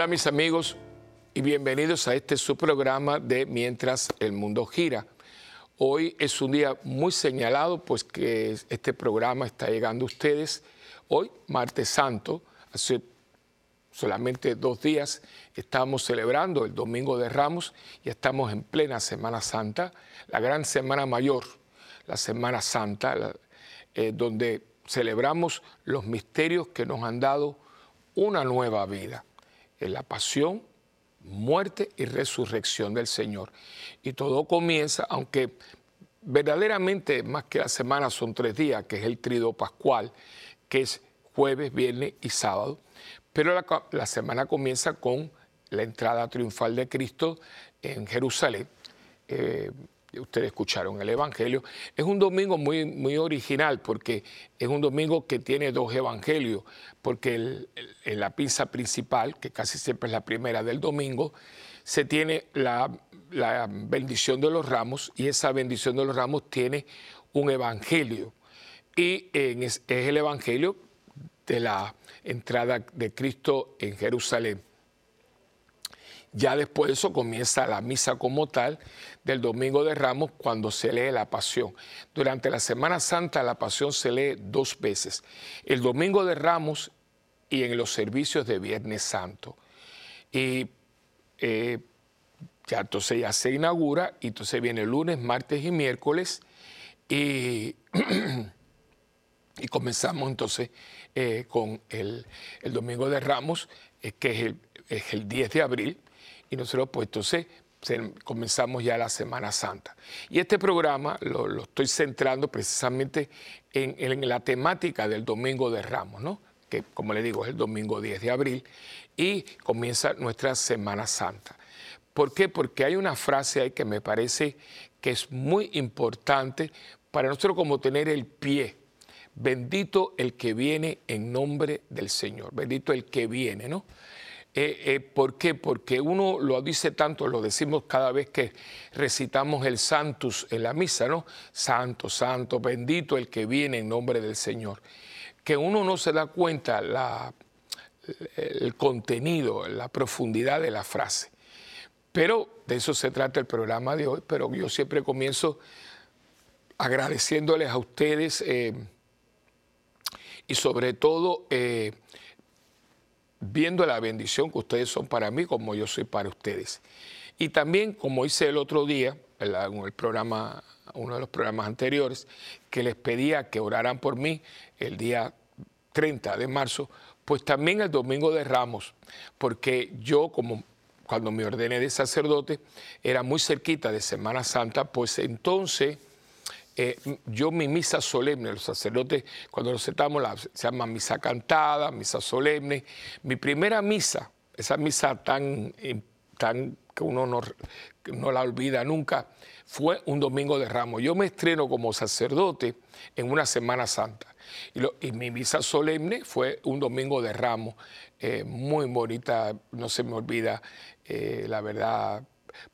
Hola mis amigos y bienvenidos a este su programa de Mientras el Mundo Gira. Hoy es un día muy señalado, pues que este programa está llegando a ustedes hoy, martes santo, hace solamente dos días estamos celebrando el Domingo de Ramos y estamos en plena Semana Santa, la gran Semana Mayor, la Semana Santa, eh, donde celebramos los misterios que nos han dado una nueva vida en la pasión, muerte y resurrección del Señor. Y todo comienza, aunque verdaderamente más que la semana son tres días, que es el trido pascual, que es jueves, viernes y sábado, pero la, semana comienza con la entrada triunfal de Cristo en Jerusalén. Eh, ustedes escucharon el Evangelio, es un domingo muy, muy original porque es un domingo que tiene dos evangelios, porque en la pinza principal, que casi siempre es la primera del domingo, se tiene la, bendición de los ramos y esa bendición de los ramos tiene un evangelio. Y es el evangelio de la entrada de Cristo en Jerusalén. Ya después de eso comienza la misa como tal del Domingo de Ramos cuando se lee la Pasión. Durante la Semana Santa la Pasión se lee dos veces, el Domingo de Ramos y en los servicios de Viernes Santo. Y eh, ya entonces ya se inaugura y entonces viene lunes, martes y miércoles y, y comenzamos entonces eh, con el, Domingo de Ramos, eh, que es el, es el 10 de abril y nosotros pues entonces comenzamos ya la Semana Santa. Y este programa lo, estoy centrando precisamente en, la temática del Domingo de Ramos, ¿no? que como le digo es el domingo 10 de abril, y comienza nuestra Semana Santa. ¿Por qué? Porque hay una frase ahí que me parece que es muy importante para nosotros como tener el pie. Bendito el que viene en nombre del Señor, bendito el que viene, ¿no? Eh, eh, ¿Por qué? Porque uno lo dice tanto, lo decimos cada vez que recitamos el Santus en la misa, ¿no? Santo, santo, bendito el que viene en nombre del Señor. Que uno no se da cuenta el contenido, la profundidad de la frase. Pero de eso se trata el programa de hoy, pero yo siempre comienzo agradeciéndoles a ustedes eh, y sobre todo viendo la bendición que ustedes son para mí como yo soy para ustedes. Y también, como hice el otro día, en el programa, uno de los programas anteriores, que les pedía que oraran por mí el día 30 de marzo, pues también el domingo de Ramos, porque yo como cuando me ordené de sacerdote era muy cerquita de Semana Santa, pues entonces eh, yo mi misa solemne, los sacerdotes cuando nos sentamos se llama misa cantada, misa solemne. Mi primera misa, esa misa tan, eh, tan que uno no, no la olvida nunca, fue un domingo de ramos. Yo me estreno como sacerdote en una Semana Santa. Y, mi misa solemne fue un domingo de ramos, eh, muy bonita, no se me olvida, la verdad,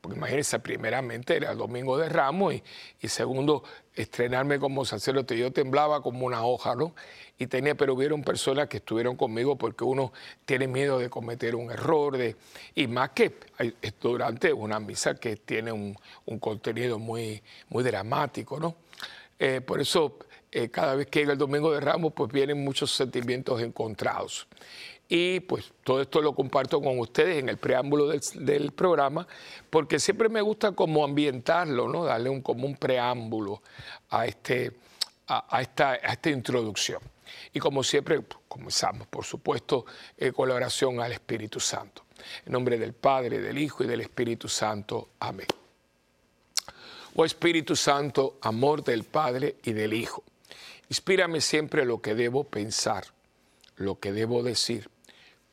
porque imagínense, primeramente era el Domingo de Ramos y, segundo, estrenarme como sacerdote. Yo temblaba como una hoja, ¿no? Y tenía, pero hubieron personas que estuvieron conmigo porque uno tiene miedo de cometer un error, de, y más que durante una misa que tiene un, contenido muy, muy dramático, ¿no? Eh, por eso, eh, cada vez que llega el Domingo de Ramos, pues vienen muchos sentimientos encontrados. Y pues todo esto lo comparto con ustedes en el preámbulo del, programa, porque siempre me gusta como ambientarlo, ¿no? darle un, como un preámbulo a, este, a, esta, a esta introducción. Y como siempre, comenzamos, por supuesto, en colaboración al Espíritu Santo. En nombre del Padre, del Hijo y del Espíritu Santo. Amén. Oh Espíritu Santo, amor del Padre y del Hijo, inspírame siempre lo que debo pensar, lo que debo decir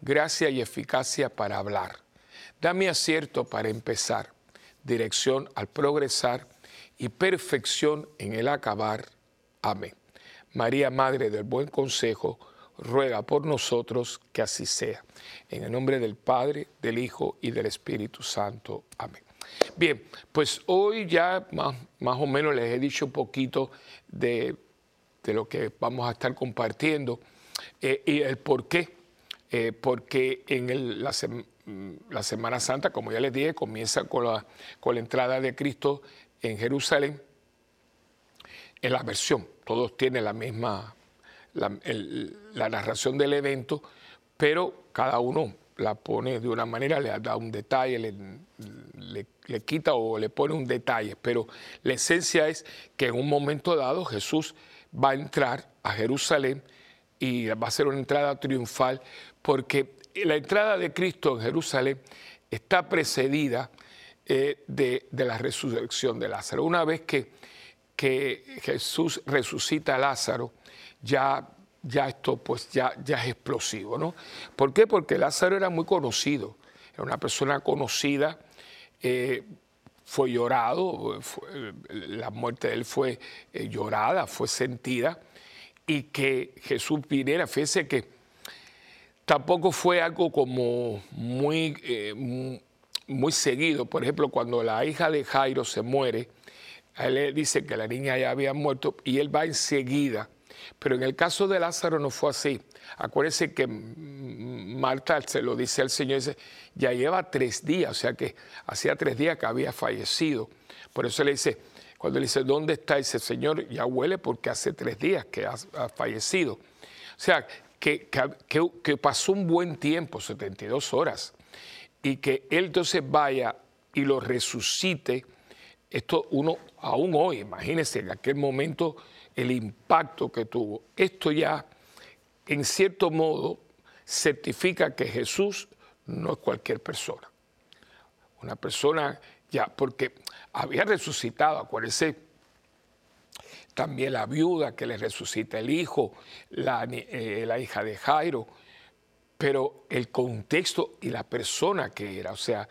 gracia y eficacia para hablar, Dame acierto para empezar, dirección al progresar y perfección en el acabar. Amén. María, Madre del Buen Consejo, ruega por nosotros que así sea. En el nombre del Padre, del Hijo y del Espíritu Santo. Amén. Bien, pues hoy ya más, más o menos les he dicho un poquito de, lo que vamos a estar compartiendo eh, y el por qué. Eh, porque en la, la, Semana Santa, como ya les dije, comienza con la, con la entrada de Cristo en Jerusalén, en la versión, todos tienen la misma, la, narración del evento, pero cada uno la pone de una manera, le da un detalle, le, le, quita o le pone un detalle, pero la esencia es que en un momento dado Jesús va a entrar a Jerusalén y va a ser una entrada triunfal, porque la entrada de Cristo en Jerusalén está precedida eh, de, la resurrección de Lázaro. Una vez que, Jesús resucita a Lázaro, ya, esto pues ya, ya es explosivo, ¿no? ¿Por qué? Porque Lázaro era muy conocido, era una persona conocida, eh, fue llorado, la muerte de él fue eh, llorada, fue sentida, y que Jesús viniera, fíjese que tampoco fue algo como muy, eh, muy seguido. Por ejemplo, cuando la hija de Jairo se muere, él dice que la niña ya había muerto y él va enseguida pero en el caso de Lázaro no fue así. Acuérdense que Marta se lo dice al Señor, dice, ya lleva tres días, o sea que hacía tres días que había fallecido. Por eso le dice, cuando le dice, ¿dónde está? ese Señor, ya huele porque hace tres días que ha, fallecido. O sea, que, que, pasó un buen tiempo, 72 horas, y que Él entonces vaya y lo resucite. Esto uno, aún hoy, imagínense, en aquel momento el impacto que tuvo. Esto ya, en cierto modo, certifica que Jesús no es cualquier persona. Una persona ya, porque había resucitado, acuérdense, también la viuda que le resucita el hijo, la, eh, hija de Jairo, pero el contexto y la persona que era, o sea,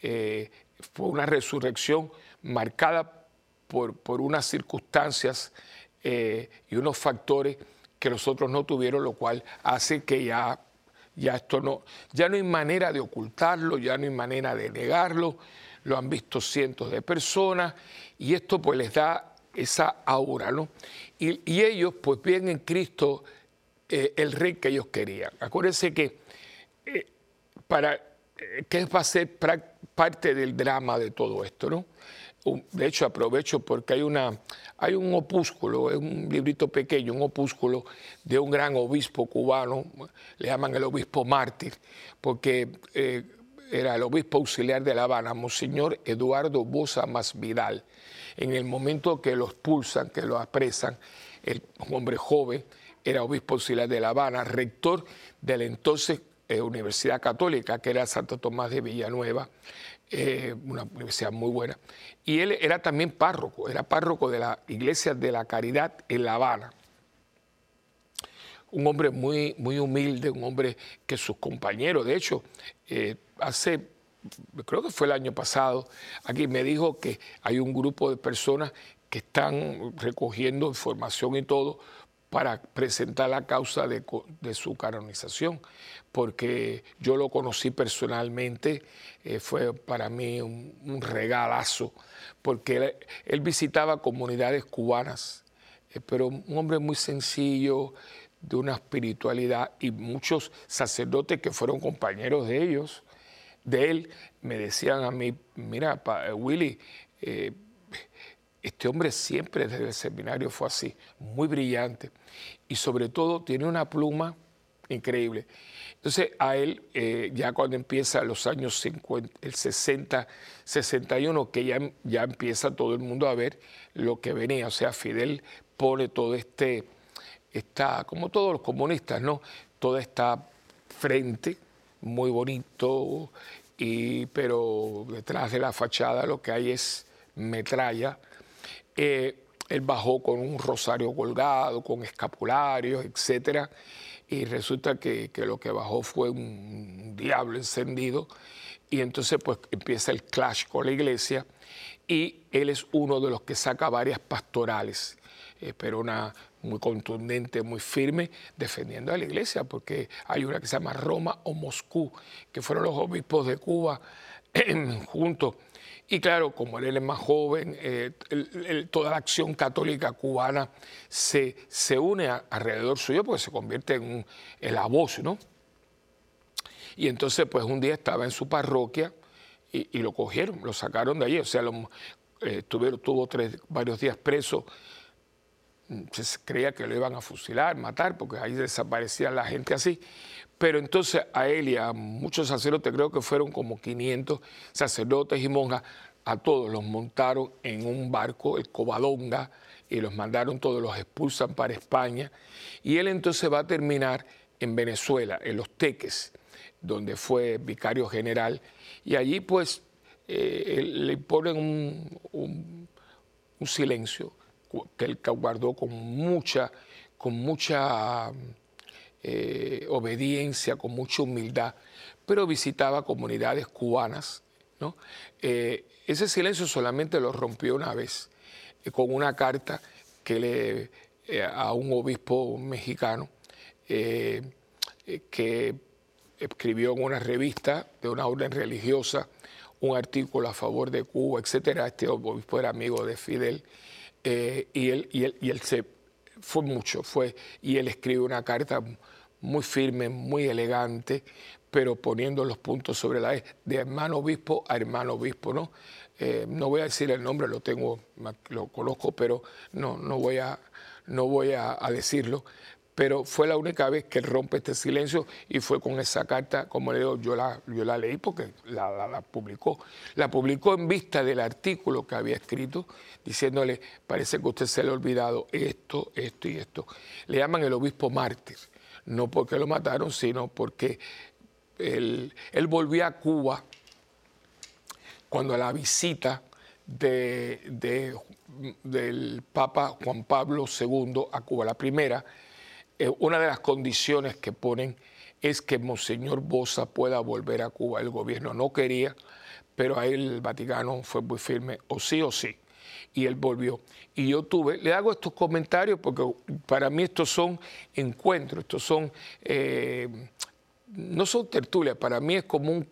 eh, fue una resurrección marcada por, por unas circunstancias eh, y unos factores que los otros no tuvieron, lo cual hace que ya, ya esto no, ya no hay manera de ocultarlo, ya no hay manera de negarlo, lo han visto cientos de personas y esto pues les da esa aura, ¿no? Y, ellos pues ven en Cristo eh, el rey que ellos querían. Acuérdense que eh, para que va a ser parte del drama de todo esto, ¿no? de hecho aprovecho porque hay, una, hay un opúsculo, es un librito pequeño, un opúsculo de un gran obispo cubano, le llaman el obispo mártir, porque eh, era el obispo auxiliar de La Habana, Monseñor Eduardo Bosa Masvidal. En el momento que lo expulsan, que lo apresan, el hombre joven era obispo auxiliar de La Habana, rector de la entonces eh, Universidad Católica, que era Santo Tomás de Villanueva, eh, una universidad muy buena. Y él era también párroco, era párroco de la Iglesia de la Caridad en La Habana. Un hombre muy, muy humilde, un hombre que sus compañeros, de hecho, eh, hace, creo que fue el año pasado, aquí me dijo que hay un grupo de personas que están recogiendo información y todo para presentar la causa de, su canonización, porque yo lo conocí personalmente, eh, fue para mí un, regalazo, porque él, visitaba comunidades cubanas, eh, pero un hombre muy sencillo, de una espiritualidad, y muchos sacerdotes que fueron compañeros de ellos, de él, me decían a mí, mira, Willy, eh, este hombre siempre desde el seminario fue así, muy brillante y sobre todo tiene una pluma increíble. Entonces a él, eh, ya cuando empieza los años 50, el 60, 61, que ya, ya empieza todo el mundo a ver lo que venía, o sea, Fidel pone todo este, está como todos los comunistas, ¿no? Toda esta frente muy bonito, y, pero detrás de la fachada lo que hay es metralla eh, él bajó con un rosario colgado, con escapularios, etc. y resulta que, lo que bajó fue un diablo encendido y entonces pues empieza el clash con la iglesia y él es uno de los que saca varias pastorales, eh, pero una muy contundente, muy firme, defendiendo a la iglesia, porque hay una que se llama Roma o Moscú, que fueron los obispos de Cuba juntos. Y claro, como él es más joven, eh, toda la acción católica cubana se, se une alrededor suyo porque se convierte en, la voz, ¿no? Y entonces, pues un día estaba en su parroquia y, lo cogieron, lo sacaron de allí. O sea, eh, tuvo varios días preso. Se creía que lo iban a fusilar, matar, porque ahí desaparecía la gente así. Pero entonces a él y a muchos sacerdotes, creo que fueron como 500 sacerdotes y monjas, a todos los montaron en un barco, el Covadonga, y los mandaron todos, los expulsan para España. Y él entonces va a terminar en Venezuela, en Los Teques, donde fue vicario general. Y allí pues eh, le ponen un, silencio que él guardó con mucha, con mucha eh, obediencia, con mucha humildad, pero visitaba comunidades cubanas. ¿no? Eh, ese silencio solamente lo rompió una vez, eh, con una carta que le, a un obispo mexicano que escribió en una revista de una orden religiosa un artículo a favor de Cuba, etcétera. Este obispo era amigo de Fidel y, él, y, él, y él se fue mucho, fue, y él escribe una carta muy firme, muy elegante, pero poniendo los puntos sobre la E, de hermano obispo a hermano obispo, ¿no? Eh, no voy a decir el nombre, lo tengo, lo conozco, pero no, no voy, a, no voy a, decirlo. Pero fue la única vez que rompe este silencio y fue con esa carta, como le digo, yo la, yo la leí porque la, la publicó. La publicó en vista del artículo que había escrito, diciéndole, parece que usted se le ha olvidado esto, esto y esto. Le llaman el obispo mártir no porque lo mataron, sino porque él, volvió a Cuba cuando la visita de, del Papa Juan Pablo II a Cuba, la primera, eh, una de las condiciones que ponen es que Monseñor Bosa pueda volver a Cuba. El gobierno no quería, pero ahí el Vaticano fue muy firme, o sí o sí y él volvió. Y yo tuve, le hago estos comentarios porque para mí estos son encuentros, estos son, eh, no son tertulias, para mí es como un,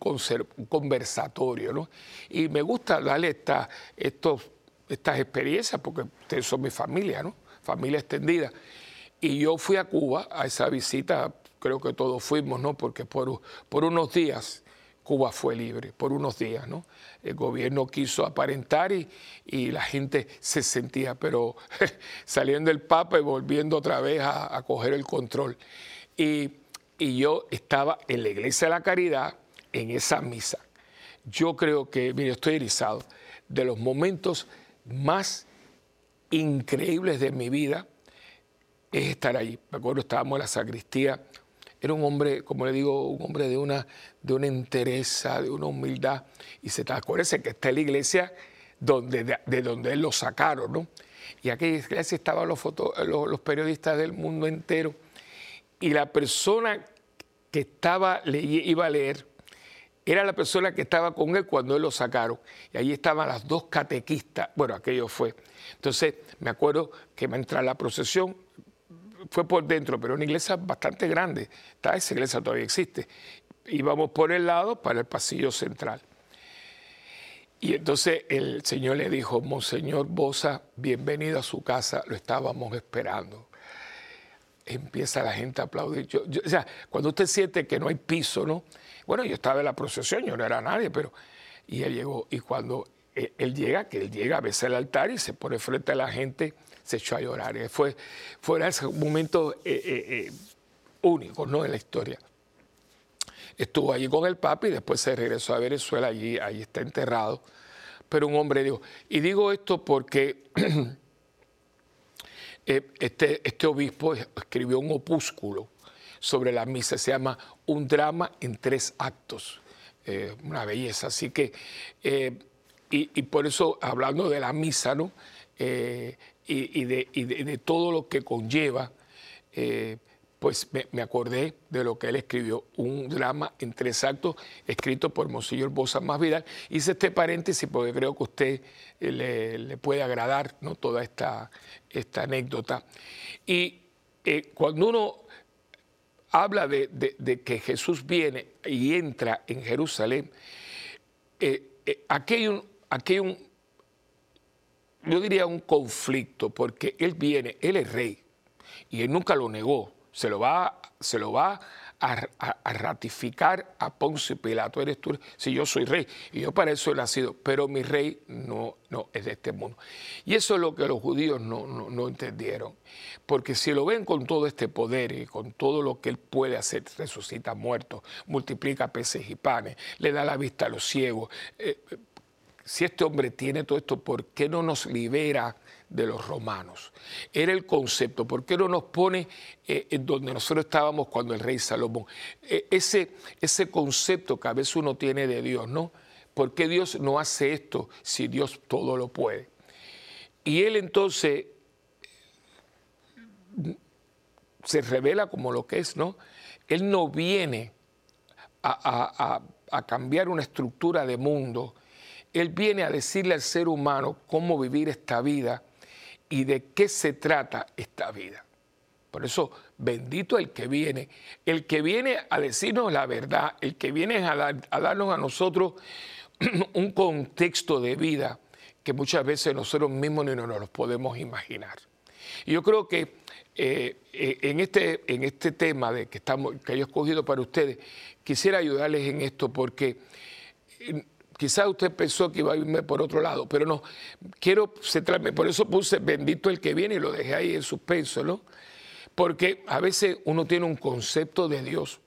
conversatorio, ¿no? Y me gusta darle esta, estas experiencias porque ustedes son mi familia, ¿no? Familia extendida. Y yo fui a Cuba a esa visita, creo que todos fuimos, ¿no? Porque por, por unos días Cuba fue libre, por unos días, ¿no? el gobierno quiso aparentar y, la gente se sentía, pero saliendo el Papa y volviendo otra vez a, coger el control. Y, yo estaba en la Iglesia de la Caridad en esa misa. Yo creo que, mire, estoy erizado, de los momentos más increíbles de mi vida es estar allí. Me acuerdo, estábamos en la sacristía era un hombre, como le digo, un hombre de una, de una entereza, de una humildad. Y se te acuérdese que está en la iglesia donde, de, donde él lo sacaron, ¿no? Y aquella iglesia estaban los, los, periodistas del mundo entero. Y la persona que estaba, le, iba a leer era la persona que estaba con él cuando él lo sacaron. Y allí estaban las dos catequistas. Bueno, aquello fue. Entonces, me acuerdo que me entra la procesión, fue por dentro, pero una iglesia bastante grande. Está, esa iglesia todavía existe. Íbamos por el lado para el pasillo central. Y entonces el Señor le dijo, Monseñor Bosa, bienvenido a su casa, lo estábamos esperando. Empieza la gente a aplaudir. o sea, cuando usted siente que no hay piso, ¿no? Bueno, yo estaba en la procesión, yo no era nadie, pero... Y él llegó, y cuando él, llega, que él llega a besar el altar y se pone frente a la gente, se echó a llorar. Eh, fue, fue un momento eh, eh, único ¿no? en la historia. Estuvo allí con el Papa y después se regresó a Venezuela, allí, allí está enterrado. Pero un hombre dijo, y digo esto porque este, este obispo escribió un opúsculo sobre la misa, se llama Un drama en tres actos. una belleza. Así que, y, por eso, hablando de la misa, ¿no? Y, de, todo lo que conlleva, eh, pues me, acordé de lo que él escribió, un drama en tres actos escrito por Monseñor Bosa Más Vidal. Hice este paréntesis porque creo que a usted eh, le, puede agradar ¿no? toda esta, esta anécdota. Y eh, cuando uno habla de, que Jesús viene y entra en Jerusalén, eh, aquí hay un, aquí hay un yo diría un conflicto, porque él viene, él es rey, y él nunca lo negó, se lo va, se lo va a, ratificar a Ponce Pilato, eres tú, si yo soy rey, y yo para eso he nacido, pero mi rey no, no es de este mundo. Y eso es lo que los judíos no, no, entendieron, porque si lo ven con todo este poder y con todo lo que él puede hacer, resucita muertos, multiplica peces y panes, le da la vista a los ciegos, eh, si este hombre tiene todo esto, ¿por qué no nos libera de los romanos? Era el concepto, ¿por qué no nos pone eh, en donde nosotros estábamos cuando el rey Salomón? Eh, ese, ese concepto que a veces uno tiene de Dios, ¿no? ¿Por qué Dios no hace esto si Dios todo lo puede? Y él entonces se revela como lo que es, ¿no? Él no viene a cambiar una estructura de mundo, él viene a decirle al ser humano cómo vivir esta vida y de qué se trata esta vida. Por eso, bendito el que viene, el que viene a decirnos la verdad, el que viene a, darnos a nosotros un contexto de vida que muchas veces nosotros mismos ni nos lo podemos imaginar. Y yo creo que eh, eh, en, este, en este tema de que, estamos, que yo he escogido para ustedes, quisiera ayudarles en esto porque Quizás usted pensó que iba a irme por otro lado, pero no. Quiero centrarme, por eso puse bendito el que viene y lo dejé ahí en suspenso, ¿no? Porque a veces uno tiene un concepto de Dios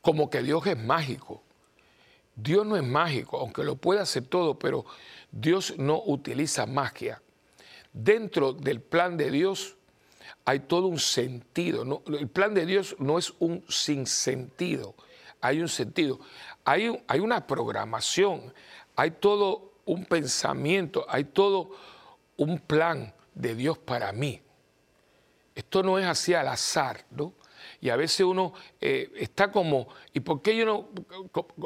como que Dios es mágico. Dios no es mágico, aunque lo puede hacer todo, pero Dios no utiliza magia. Dentro del plan de Dios hay todo un sentido. El plan de Dios no es un sinsentido, hay un sentido hay, una programación, hay todo un pensamiento, hay todo un plan de Dios para mí. Esto no es así al azar, ¿no? Y a veces uno eh, está como, ¿y por qué yo no?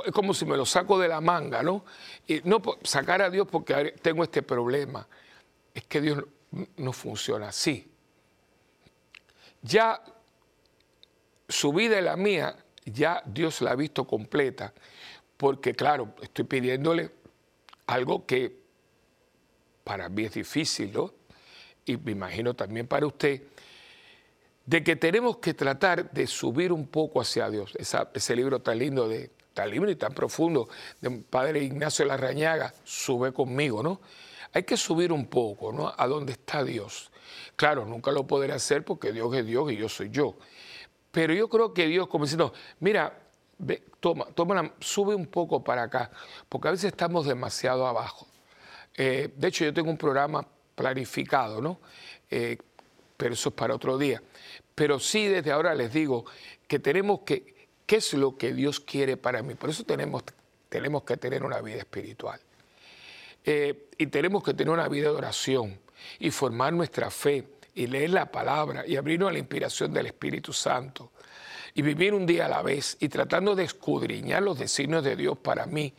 Es como si me lo saco de la manga, ¿no? Y no sacar a Dios porque tengo este problema. Es que Dios no funciona así. Ya su vida y la mía ya Dios la ha visto completa, porque claro, estoy pidiéndole algo que para mí es difícil, ¿no? Y me imagino también para usted, de que tenemos que tratar de subir un poco hacia Dios. ese libro tan lindo, de, tan lindo y tan profundo de Padre Ignacio Larrañaga, sube conmigo, ¿no? Hay que subir un poco, ¿no? A dónde está Dios. Claro, nunca lo podré hacer porque Dios es Dios y yo soy yo. Pero yo creo que Dios, como diciendo, mira, toma, toma sube un poco para acá, porque a veces estamos demasiado abajo. Eh, de hecho, yo tengo un programa planificado, ¿no? Eh, pero eso es para otro día. Pero sí, desde ahora les digo que tenemos que, ¿qué es lo que Dios quiere para mí? Por eso tenemos, tenemos que tener una vida espiritual. Eh, y tenemos que tener una vida de oración y formar nuestra fe y leer la palabra y abrirnos a la inspiración del Espíritu Santo y vivir un día a la vez y tratando de escudriñar los designios de Dios para mí,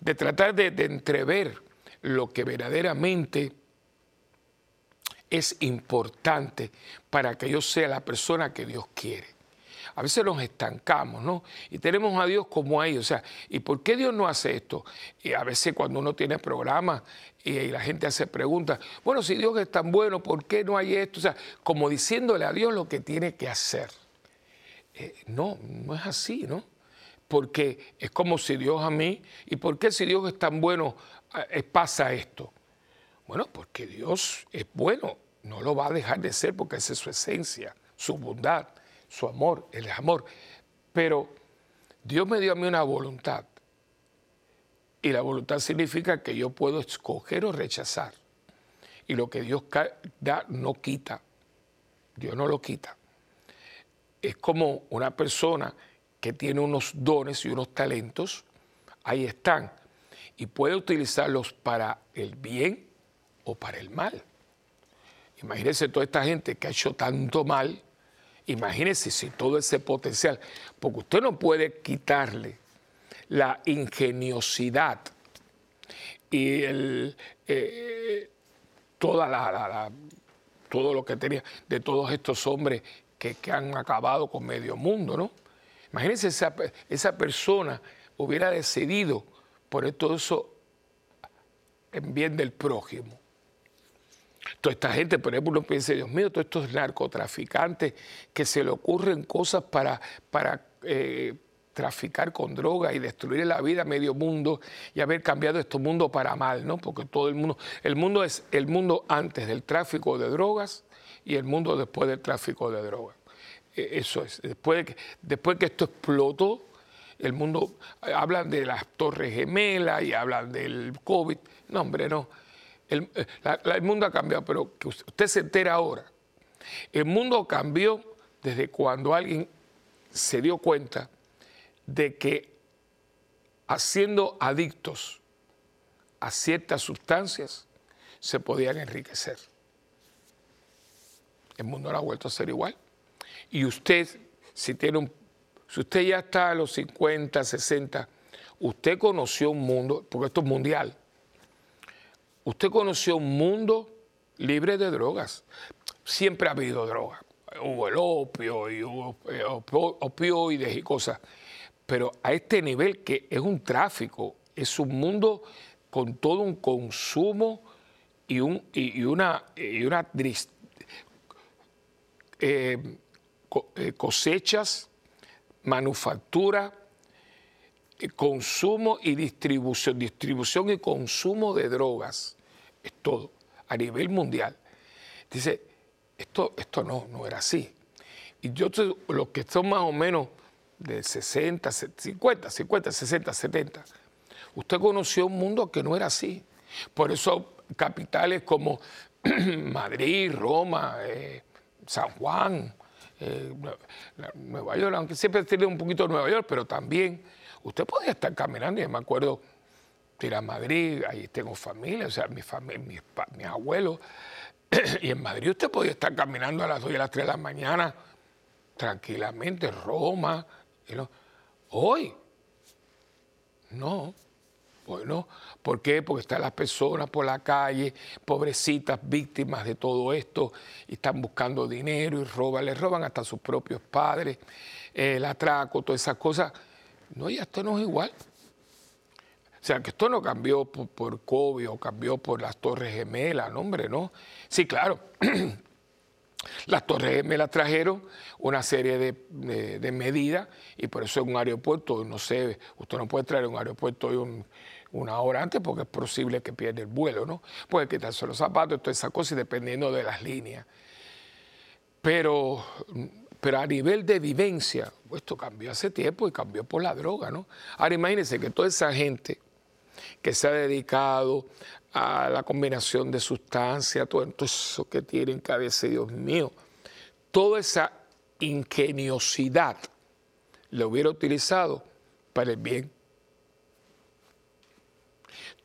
de tratar de, entrever lo que verdaderamente es importante para que yo sea la persona que Dios quiere. A veces nos estancamos, ¿no? Y tenemos a Dios como ahí. O sea, ¿y por qué Dios no hace esto? Y a veces cuando uno tiene programas y, la gente hace preguntas, bueno, si Dios es tan bueno, ¿por qué no hay esto? O sea, como diciéndole a Dios lo que tiene que hacer. Eh, no, no es así, ¿no? Porque es como si Dios a mí, ¿y por qué si Dios es tan bueno eh, pasa esto? Bueno, porque Dios es bueno, no lo va a dejar de ser porque esa es su esencia, su bondad su amor, Él es amor. Pero Dios me dio a mí una voluntad. Y la voluntad significa que yo puedo escoger o rechazar. Y lo que Dios da no quita. Dios no lo quita. Es como una persona que tiene unos dones y unos talentos, ahí están. Y puede utilizarlos para el bien o para el mal. Imagínense toda esta gente que ha hecho tanto mal Imagínese si todo ese potencial, porque usted no puede quitarle la ingeniosidad y eh, toda la, todo lo que tenía de todos estos hombres que, han acabado con medio mundo, ¿no? Imagínense esa, esa persona hubiera decidido poner todo eso en bien del prójimo. Toda esta gente, por ejemplo, uno piensa, Dios mío, todos estos narcotraficantes que se le ocurren cosas para, para eh, traficar con droga y destruir la vida a medio mundo y haber cambiado este mundo para mal, ¿no? Porque todo el mundo, el mundo es el mundo antes del tráfico de drogas y el mundo después del tráfico de drogas. E, eso es. Después de que, después que esto explotó, el mundo, hablan de las torres gemelas y hablan del COVID. No, hombre, no. El, el mundo ha cambiado, pero que usted se entera ahora. El mundo cambió desde cuando alguien se dio cuenta de que haciendo adictos a ciertas sustancias se podían enriquecer. El mundo no ha vuelto a ser igual. Y usted, si tiene un, si usted ya está a los 50, 60, usted conoció un mundo, porque esto es mundial, usted conoció un mundo libre de drogas. Siempre ha habido droga. Hubo el opio y hubo eh, opioides y cosas pero a este nivel que es un tráfico, es un mundo con todo un consumo y, un, y, una, eh, eh, cosechas, manufactura, consumo y distribución, distribución y consumo de drogas, es todo, a nivel mundial. Dice, esto, esto no, no era así. Y yo, los que son más o menos de 60, 50, 50, 60, 70. Usted conoció un mundo que no era así. Por eso capitales como Madrid, Roma, eh, San Juan, eh, Nueva York, aunque siempre tenido un poquito de Nueva York, pero también usted podía estar caminando, y me acuerdo ir a Madrid, ahí tengo familia, o sea, mi familia, mis, abuelos, y en Madrid usted podía estar caminando a las 2 y a las 3 de la mañana tranquilamente, Roma, Hoy, no. Bueno, ¿por qué? Porque están las personas por la calle, pobrecitas, víctimas de todo esto, y están buscando dinero y roban, les roban hasta sus propios padres, el atraco, todas esas cosas. No, y esto no es igual. O sea, que esto no cambió por, COVID o cambió por las Torres Gemelas, no, hombre, no. Sí, claro, Las Torres me las trajeron una serie de, medidas y por eso en un aeropuerto, no sé, usted no puede traer un aeropuerto una hora antes porque es posible que pierda el vuelo, ¿no? Puede quitarse los zapatos, toda esa cosa y dependiendo de las líneas. Pero, pero a nivel de vivencia, esto cambió hace tiempo y cambió por la droga, ¿no? Ahora imagínense que toda esa gente que se ha dedicado a la combinación de sustancias, todo eso que tienen cabeza, Dios mío, toda esa ingeniosidad lo hubiera utilizado para el bien.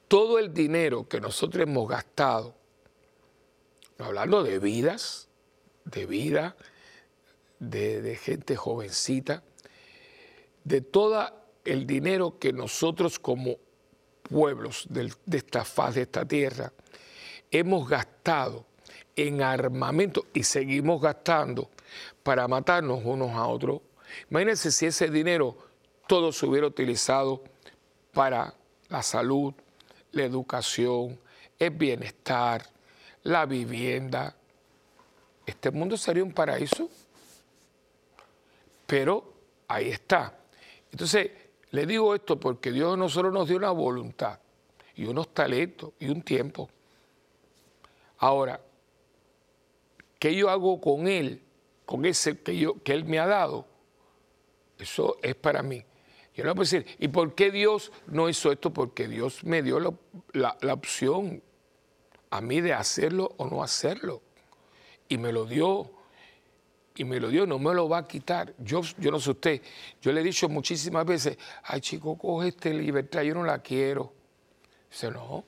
Todo el dinero que nosotros hemos gastado, hablando de vidas, de vida, de, de gente jovencita, de todo el dinero que nosotros como pueblos de esta faz de esta tierra, hemos gastado en armamento y seguimos gastando para matarnos unos a otros. Imagínense si ese dinero todo se hubiera utilizado para la salud, la educación, el bienestar, la vivienda. Este mundo sería un paraíso. Pero ahí está. Entonces, le digo esto porque Dios no solo nos dio una voluntad y unos talentos y un tiempo. Ahora, ¿qué yo hago con Él, con ese que, yo, que Él me ha dado? Eso es para mí. Yo no puedo decir, ¿y por qué Dios no hizo esto? Porque Dios me dio la, la opción a mí de hacerlo o no hacerlo. Y me lo dio y me lo dio, no me lo va a quitar. Yo, yo no sé usted, yo le he dicho muchísimas veces, ay chico, coge esta libertad, yo no la quiero. Dice, no,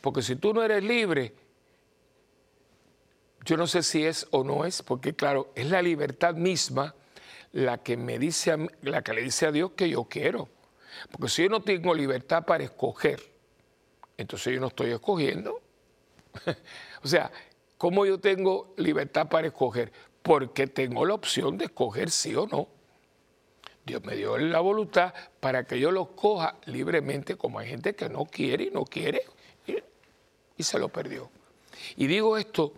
porque si tú no eres libre, yo no sé si es o no es, porque claro, es la libertad misma la que me dice, la que le dice a Dios que yo quiero. Porque si yo no tengo libertad para escoger, entonces yo no estoy escogiendo. o sea, ¿cómo yo tengo libertad para escoger? Porque tengo la opción de escoger sí o no. Dios me dio la voluntad para que yo lo coja libremente, como hay gente que no quiere y no quiere, y se lo perdió. Y digo esto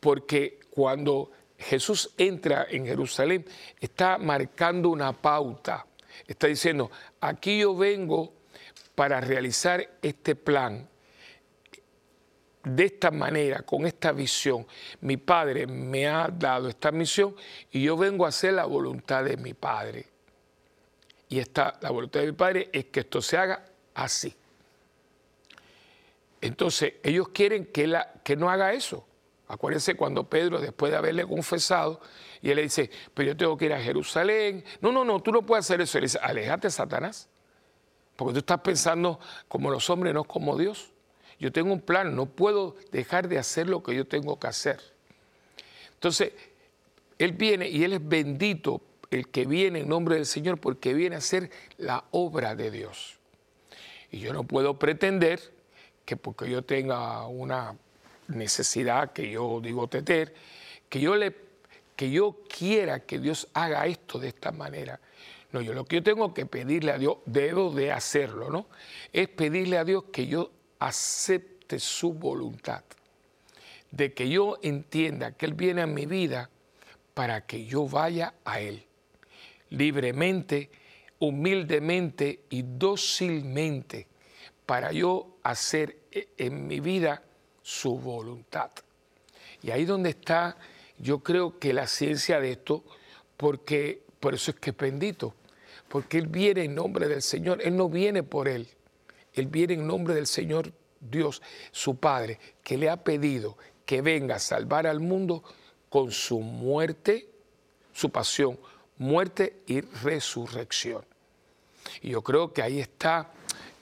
porque cuando Jesús entra en Jerusalén, está marcando una pauta, está diciendo, aquí yo vengo para realizar este plan de esta manera, con esta visión. Mi Padre me ha dado esta misión y yo vengo a hacer la voluntad de mi Padre. Y esta, la voluntad de mi Padre es que esto se haga así. Entonces, ellos quieren que, la, que no haga eso. Acuérdense cuando Pedro, después de haberle confesado, y él le dice, pero yo tengo que ir a Jerusalén. No, no, no, tú no puedes hacer eso. Él dice, alejate, Satanás. Porque tú estás pensando como los hombres, no como Dios. Yo tengo un plan, no puedo dejar de hacer lo que yo tengo que hacer. Entonces, Él viene y Él es bendito, el que viene en nombre del Señor, porque viene a hacer la obra de Dios. Y yo no puedo pretender que porque yo tenga una necesidad que yo digo teter, que yo le que yo quiera que Dios haga esto de esta manera. No, yo lo que yo tengo que pedirle a Dios, debo de hacerlo, ¿no? Es pedirle a Dios que yo acepte su voluntad, de que yo entienda que Él viene a mi vida para que yo vaya a Él, libremente, humildemente y dócilmente, para yo hacer e, en mi vida su voluntad. Y ahí donde está, yo creo que la ciencia de esto, porque por eso es que es bendito, porque Él viene en nombre del Señor, Él no viene por Él, Él viene en nombre del Señor Dios, su Padre, que le ha pedido que venga a salvar al mundo con su muerte, su pasión, muerte y resurrección. Y yo creo que ahí está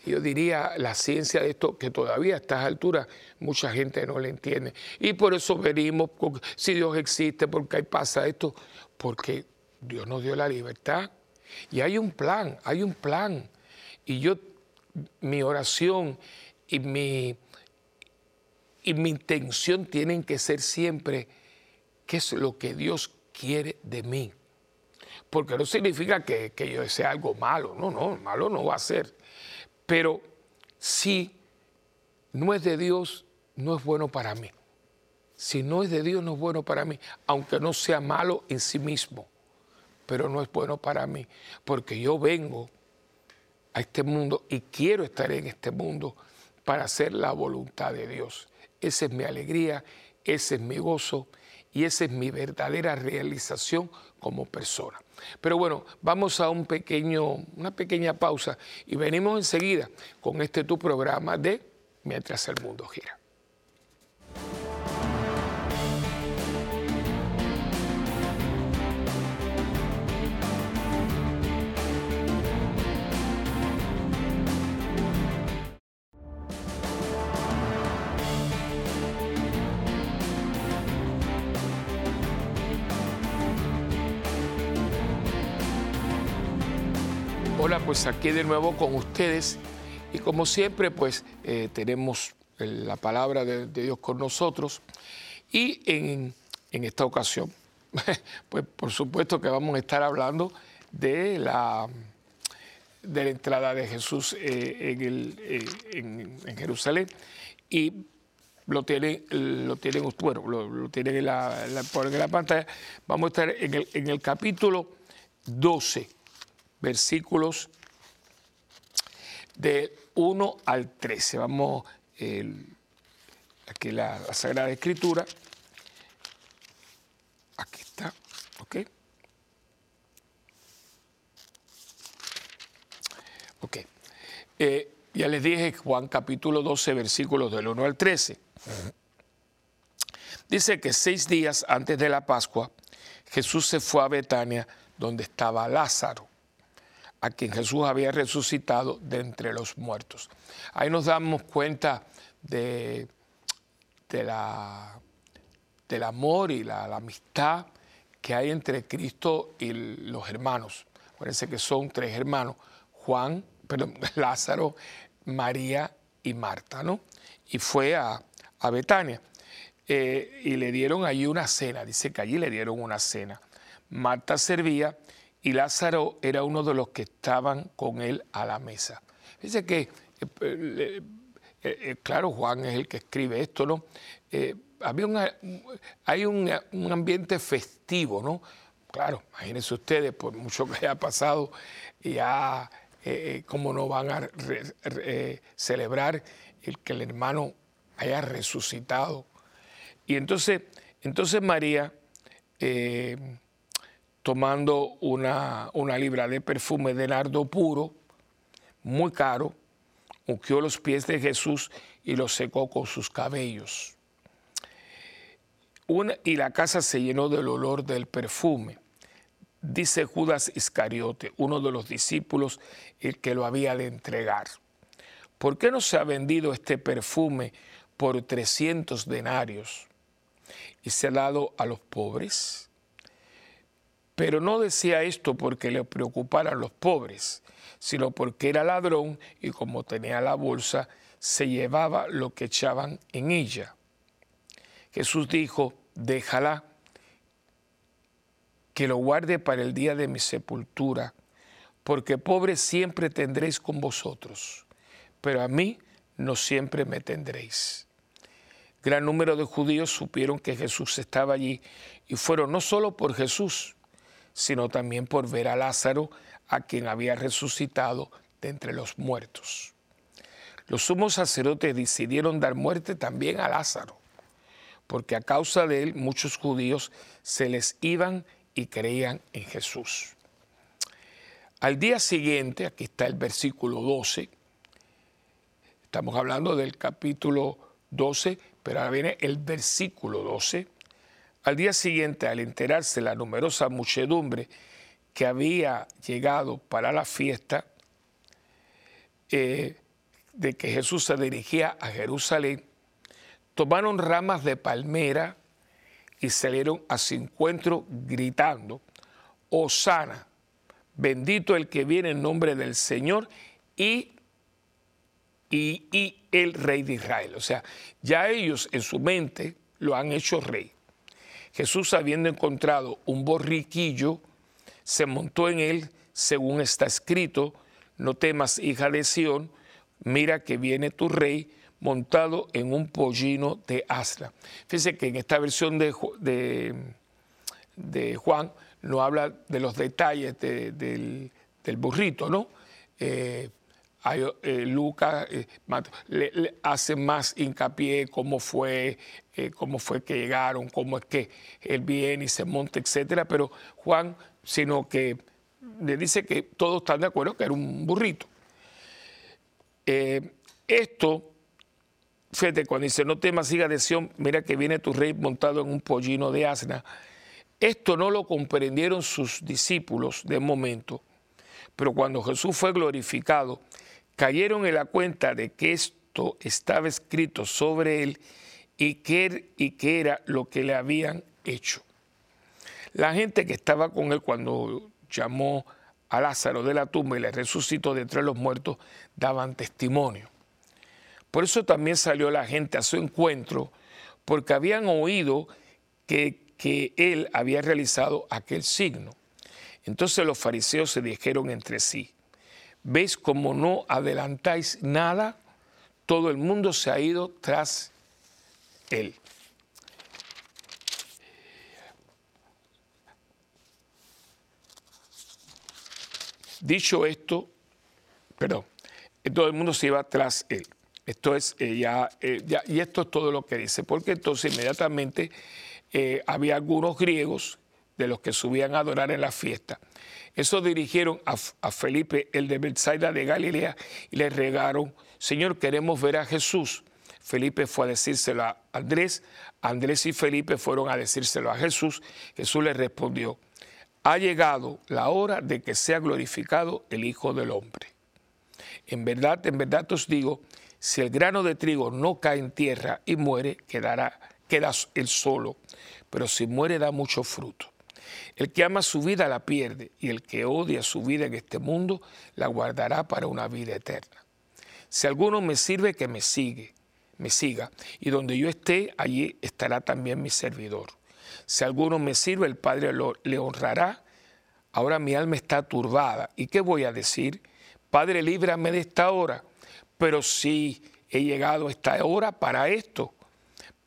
yo diría, la ciencia de esto, que todavía a estas alturas mucha gente no le entiende. Y por eso venimos, si Dios existe, porque ahí pasa esto, porque Dios nos dio la libertad. Y hay un plan, hay un plan. Y yo, mi oración y mi, y mi intención tienen que ser siempre, ¿qué es lo que Dios quiere de mí? Porque no significa que, que yo sea algo malo, no, no, malo no va a ser pero si no es de Dios, no es bueno para mí. Si no es de Dios, no es bueno para mí, aunque no sea malo en sí mismo, pero no es bueno para mí, porque yo vengo a este mundo y quiero estar en este mundo para hacer la voluntad de Dios. Esa es mi alegría, ese es mi gozo y esa es mi verdadera realización como persona. Pero bueno, vamos a un pequeño, una pequeña pausa y venimos enseguida con este tu programa de Mientras el mundo gira. Pues aquí de nuevo con ustedes. Y como siempre pues eh, tenemos la palabra de, Dios con nosotros. Y en, esta ocasión pues por supuesto que vamos a estar hablando de la, de la entrada de Jesús eh, eh, en, Jerusalén. Y lo tienen, lo tienen, bueno, lo, tienen en la, en la pantalla. Vamos a estar en el, en el capítulo 12 versículos de 1 al 13. Vamos aquí la, la Sagrada Escritura. Aquí está, ¿ok? Ok. Eh, ya les dije Juan capítulo 12, versículos del 1 al 13. Dice que seis días antes de la Pascua, Jesús se fue a Betania, donde estaba Lázaro a quien Jesús había resucitado de entre los muertos. Ahí nos damos cuenta de, de, la, del amor y la, amistad que hay entre Cristo y los hermanos. Acuérdense que son tres hermanos, Juan, perdón, Lázaro, María y Marta, ¿no? Y fue a, Betania. Eh, y le dieron allí una cena, dice que allí le dieron una cena. Marta servía y Lázaro era uno de los que estaban con él a la mesa. Dice que, eh, eh, claro, Juan es el que escribe esto, ¿no? había hay un, ambiente festivo, ¿no? Claro, imagínense ustedes, por mucho que haya pasado, ya cómo no van a celebrar el que el hermano haya resucitado. Y entonces, entonces María, eh, tomando una, una, libra de perfume de nardo puro, muy caro, ungió los pies de Jesús y los secó con sus cabellos. Una, y la casa se llenó del olor del perfume. Dice Judas Iscariote, uno de los discípulos, el que lo había de entregar. ¿por qué no se ha vendido este perfume por 300 denarios y se ha dado a los pobres? Pero no decía esto porque le preocuparan los pobres, sino porque era ladrón y como tenía la bolsa, se llevaba lo que echaban en ella. Jesús dijo, déjala, que lo guarde para el día de mi sepultura, porque pobres siempre tendréis con vosotros pero a mí no siempre me tendréis. Gran número de judíos supieron que Jesús estaba allí y fueron no solo por Jesús, sino también por ver a Lázaro, a quien había resucitado de entre los muertos. Los sumos sacerdotes decidieron dar muerte también a Lázaro, porque a causa de él muchos judíos se les iban y creían en Jesús. Al día siguiente, aquí está el versículo 12, Estamos hablando del capítulo 12, pero ahora viene el versículo 12. Al día siguiente, al enterarse la numerosa muchedumbre que había llegado para la fiesta, eh, de que Jesús se dirigía a Jerusalén, tomaron ramas de palmera y salieron a su encuentro gritando, Osana, bendito el que viene en nombre del Señor y y, el rey de Israel. O sea, ya ellos en su mente lo han hecho rey. Jesús, habiendo encontrado un borriquillo, se montó en él, según está escrito, no temas, hija de Sión, mira que viene tu rey montado en un pollino de asla. Fíjense que en esta versión de, de, Juan no habla de los detalles del, burrito, ¿no? Eh, eh, Lucas eh, le, hace más hincapié cómo fue, eh, cómo fue que llegaron, cómo es que él viene y se monta, etcétera, pero Juan, sino que le dice que todos están de acuerdo que era un burrito. esto, fíjate, cuando dice, no temas, hija de Sión, mira que viene tu rey montado en un pollino de asna. Esto no lo comprendieron sus discípulos de momento, pero cuando Jesús fue glorificado, cayeron en la cuenta de que esto estaba escrito sobre él y que, y que era lo que le habían hecho. La gente que estaba con él cuando llamó a Lázaro de la tumba y le resucitó de entre los muertos daban testimonio. Por eso también salió la gente a su encuentro, porque habían oído que, que él había realizado aquel signo. Entonces los fariseos se dijeron entre sí, ¿Veis cómo no adelantáis nada? Todo el mundo se ha ido tras él. Dicho esto, perdón, todo el mundo se iba tras él. Esto es eh, eh, ya, y esto es todo lo que dice, porque entonces inmediatamente eh, había algunos griegos de los que subían a adorar en la fiesta eso dirigieron a, Felipe, el de Bethsaida de Galilea, y le regaron, Señor, queremos ver a Jesús. Felipe fue a decírselo a Andrés, Andrés y Felipe fueron a decírselo a Jesús. Jesús le respondió, ha llegado la hora de que sea glorificado el Hijo del Hombre. En verdad, en verdad os digo, si el grano de trigo no cae en tierra y muere, quedará, queda él solo, pero si muere da mucho fruto. El que ama su vida la pierde y el que odia su vida en este mundo la guardará para una vida eterna. Si alguno me sirve, que me sigue, me siga, y donde yo esté, allí estará también mi servidor. Si alguno me sirve, el Padre le honrará. Ahora mi alma está turbada. ¿Y qué voy a decir? Padre, líbrame de esta hora. Pero si he llegado a esta hora para esto,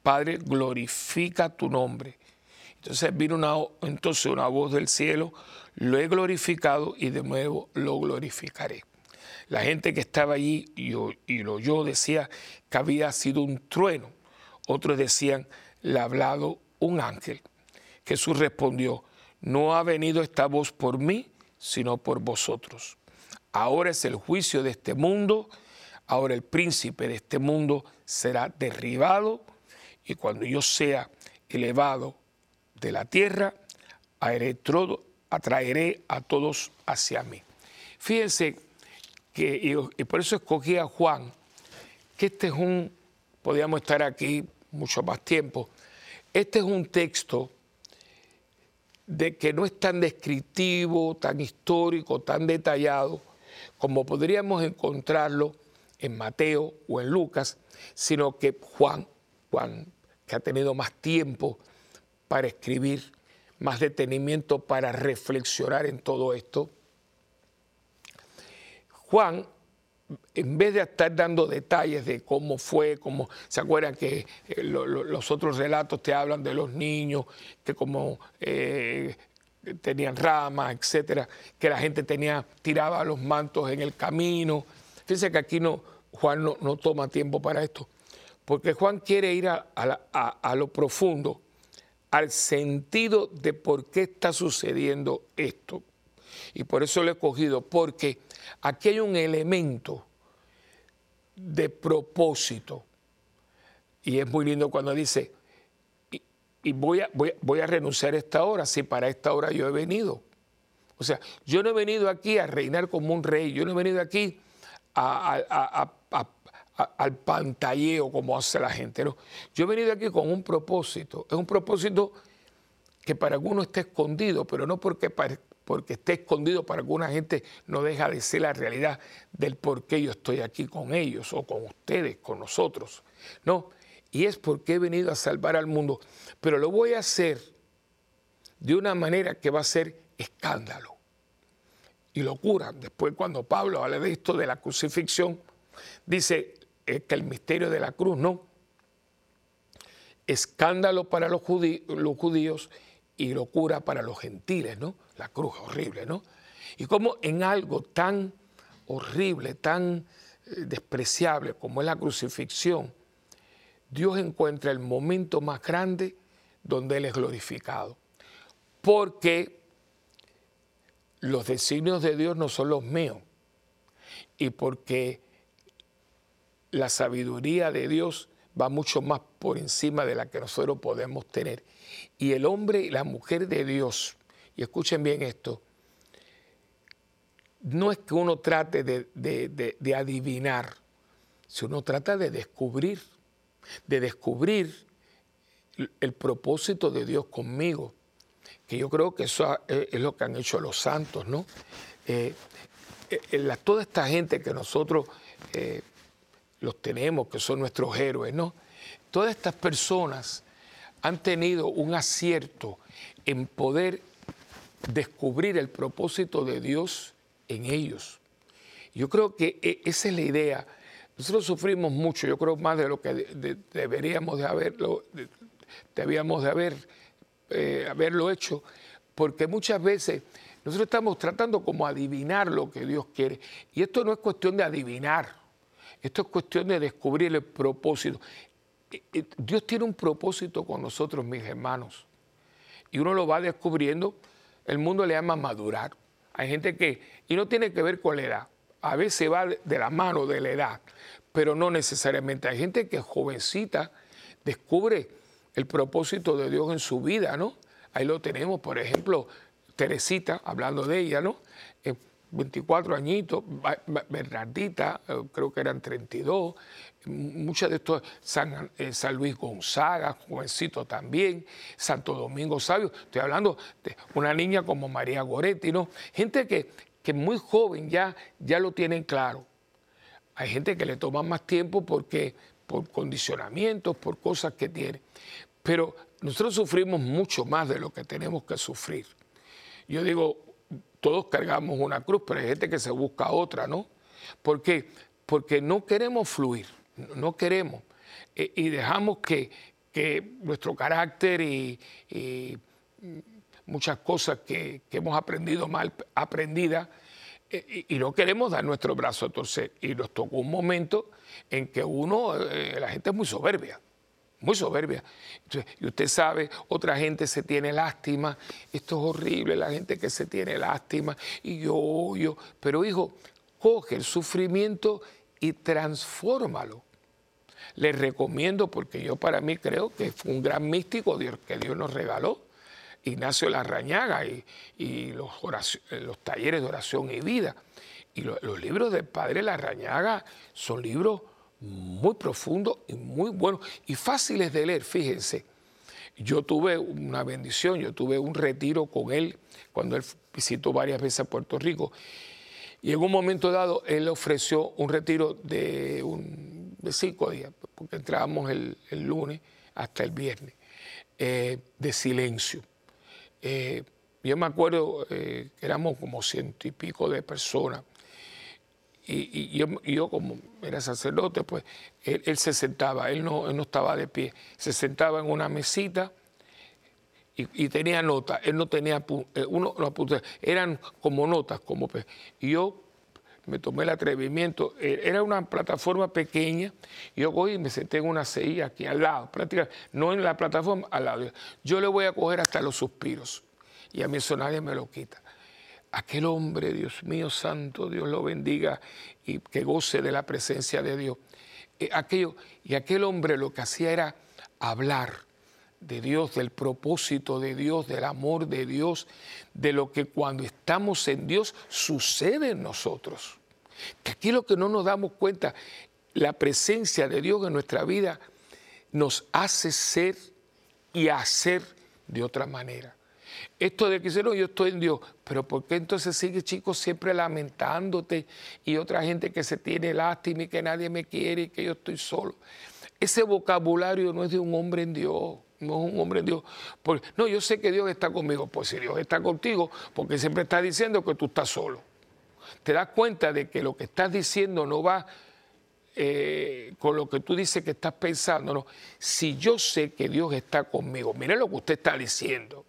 Padre, glorifica tu nombre. Entonces vino una, entonces una voz del cielo, lo he glorificado y de nuevo lo glorificaré. La gente que estaba allí y, lo oyó decía que había sido un trueno. Otros decían, le ha hablado un ángel. Jesús respondió, no ha venido esta voz por mí, sino por vosotros. Ahora es el juicio de este mundo, ahora el príncipe de este mundo será derribado y cuando yo sea elevado de la tierra, atraeré a todos hacia mí. Fíjense que, y, por eso escogí a Juan, que este es un, podríamos estar aquí mucho más tiempo, este es un texto de que no es tan descriptivo, tan histórico, tan detallado, como podríamos encontrarlo en Mateo o en Lucas, sino que Juan, Juan, que ha tenido más tiempo para escribir, más detenimiento para reflexionar en todo esto, Juan en vez de estar dando detalles de cómo fue, cómo, ¿se acuerdan que eh, los otros relatos te hablan de los niños, que como eh, tenían ramas, etcétera, que la gente tenía, tiraba los mantos en el camino? Fíjense que aquí no, Juan no, toma tiempo para esto, porque Juan quiere ir a, a lo profundo, al sentido de por qué está sucediendo esto. Y por eso lo he cogido, porque aquí hay un elemento de propósito. Y es muy lindo cuando dice, y, voy, a, voy, a renunciar a esta hora, si para esta hora yo he venido. O sea, yo no he venido aquí a reinar como un rey, yo no he venido aquí al pantalleo como hace la gente. ¿no? Yo he venido aquí con un propósito. Es un propósito que para algunos está escondido, pero no porque porque esté escondido para alguna gente, no deja de ser la realidad del por qué yo estoy aquí con ellos o con ustedes, con nosotros. No, y es porque he venido a salvar al mundo, pero lo voy a hacer de una manera que va a ser escándalo y locura. Después cuando Pablo habla de esto de la crucifixión, dice que el misterio de la cruz, no. Escándalo para los, los judíos y locura para los gentiles, ¿no? La cruz horrible, ¿no? Y como en algo tan horrible, tan eh, despreciable como es la crucifixión, Dios encuentra el momento más grande donde Él es glorificado. Porque los designios de Dios no son los míos. Y porque la sabiduría de Dios va mucho más por encima de la que nosotros podemos tener. Y el hombre y la mujer de Dios, y escuchen bien esto, no es que uno trate de, adivinar, sino uno trata de descubrir, de descubrir el propósito de Dios conmigo, que yo creo que eso es lo que han hecho los santos, ¿no? Eh, eh, toda esta gente que nosotros eh, los tenemos, que son nuestros héroes, ¿no? Todas estas personas han tenido un acierto en poder descubrir el propósito de Dios en ellos. Yo creo que e, esa es la idea. Nosotros sufrimos mucho, yo creo más de lo que deberíamos de haberlo, debíamos de haber, eh, haberlo hecho, porque muchas veces nosotros estamos tratando como adivinar lo que Dios quiere. Y esto no es cuestión de adivinar. Esto es cuestión de descubrir el propósito. Eh, eh, Dios tiene un propósito con nosotros, mis hermanos. Y uno lo va descubriendo. El mundo le llama madurar. Hay gente que, y no tiene que ver con la edad, a veces va de la mano de la edad, pero no necesariamente. Hay gente que jovencita descubre el propósito de Dios en su vida, ¿no? Ahí lo tenemos, por ejemplo, Teresita, hablando de ella, ¿no? Eh, 24 añitos, Bernardita, eh, creo que eran 32, muchas de estos, San, eh, San, Luis Gonzaga, jovencito también, Santo Domingo Sabio, estoy hablando de una niña como María Goretti, ¿no? Gente que, que muy joven ya, ya lo tienen claro. Hay gente que le toma más tiempo porque por condicionamientos, por cosas que tiene. Pero nosotros sufrimos mucho más de lo que tenemos que sufrir. Yo digo, todos cargamos una cruz, pero hay gente que se busca otra, ¿no? ¿Por qué? Porque no queremos fluir, no queremos. E, y dejamos que, nuestro carácter y, muchas cosas que, hemos aprendido mal aprendidas, e, y, no queremos dar nuestro brazo a torcer. Y nos tocó un momento en que uno, eh, la gente es muy soberbia muy soberbia. y usted sabe, otra gente se tiene lástima, esto es horrible, la gente que se tiene lástima, y yo, yo, pero hijo, coge el sufrimiento y transfórmalo. Le recomiendo, porque yo para mí creo que fue un gran místico que Dios nos regaló, Ignacio Larrañaga y, y los, los talleres de oración y vida. Y los libros del padre Larrañaga son libros muy profundo y muy bueno y fáciles de leer, fíjense. Yo tuve una bendición, yo tuve un retiro con él cuando él visitó varias veces a Puerto Rico. Y en un momento dado él ofreció un retiro de, un, de cinco días, porque entrábamos el, lunes hasta el viernes, eh, de silencio. Eh, yo me acuerdo eh, que éramos como ciento y pico de personas y, yo, como era sacerdote, pues él, se sentaba, él no, no, estaba de pie, se sentaba en una mesita y, tenía notas, él no tenía, eh, uno no eran como notas, como y yo me tomé el atrevimiento, e, era una plataforma pequeña, yo cogí y me senté en una silla aquí al lado, prácticamente, no en la plataforma, al lado. Yo le voy a coger hasta los suspiros y a mí eso nadie me lo quita aquel hombre, Dios mío santo, Dios lo bendiga y que goce de la presencia de Dios. Eh, aquello, y aquel hombre lo que hacía era hablar de Dios, del propósito de Dios, del amor de Dios, de lo que cuando estamos en Dios sucede en nosotros. Que aquí lo que no nos damos cuenta, la presencia de Dios en nuestra vida nos hace ser y hacer de otra manera. Esto de que dice, no, yo estoy en Dios, pero ¿por qué entonces sigue, chicos, siempre lamentándote y otra gente que se tiene lástima y que nadie me quiere y que yo estoy solo? Ese vocabulario no es de un hombre en Dios, no es un hombre en Dios. Porque, no, yo sé que Dios está conmigo. Pues si Dios está contigo, porque siempre está diciendo que tú estás solo. Te das cuenta de que lo que estás diciendo no va eh, con lo que tú dices que estás pensando. No, si yo sé que Dios está conmigo, mire lo que usted está diciendo.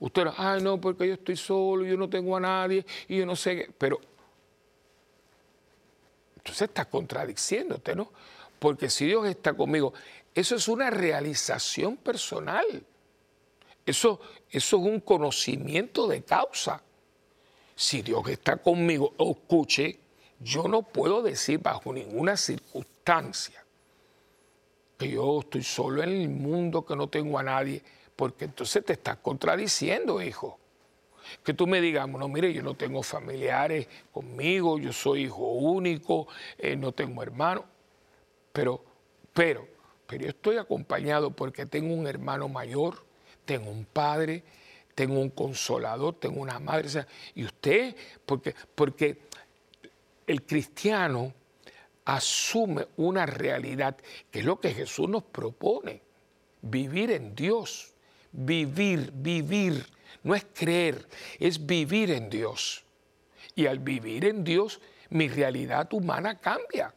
Usted, ay, no, porque yo estoy solo, yo no tengo a nadie y yo no sé qué. Pero entonces está contradiciéndote, ¿no? Porque si Dios está conmigo, eso es una realización personal. Eso, eso es un conocimiento de causa. Si Dios está conmigo, escuche, yo no puedo decir bajo ninguna circunstancia que yo estoy solo en el mundo, que no tengo a nadie porque entonces te estás contradiciendo, hijo. Que tú me digas, no, mire, yo no tengo familiares conmigo, yo soy hijo único, eh, no tengo hermano, pero, pero, pero yo estoy acompañado porque tengo un hermano mayor, tengo un padre, tengo un consolador, tengo una madre, y usted, porque, porque el cristiano asume una realidad que es lo que Jesús nos propone, vivir en Dios vivir, vivir, no es creer, es vivir en Dios. Y al vivir en Dios, mi realidad humana cambia.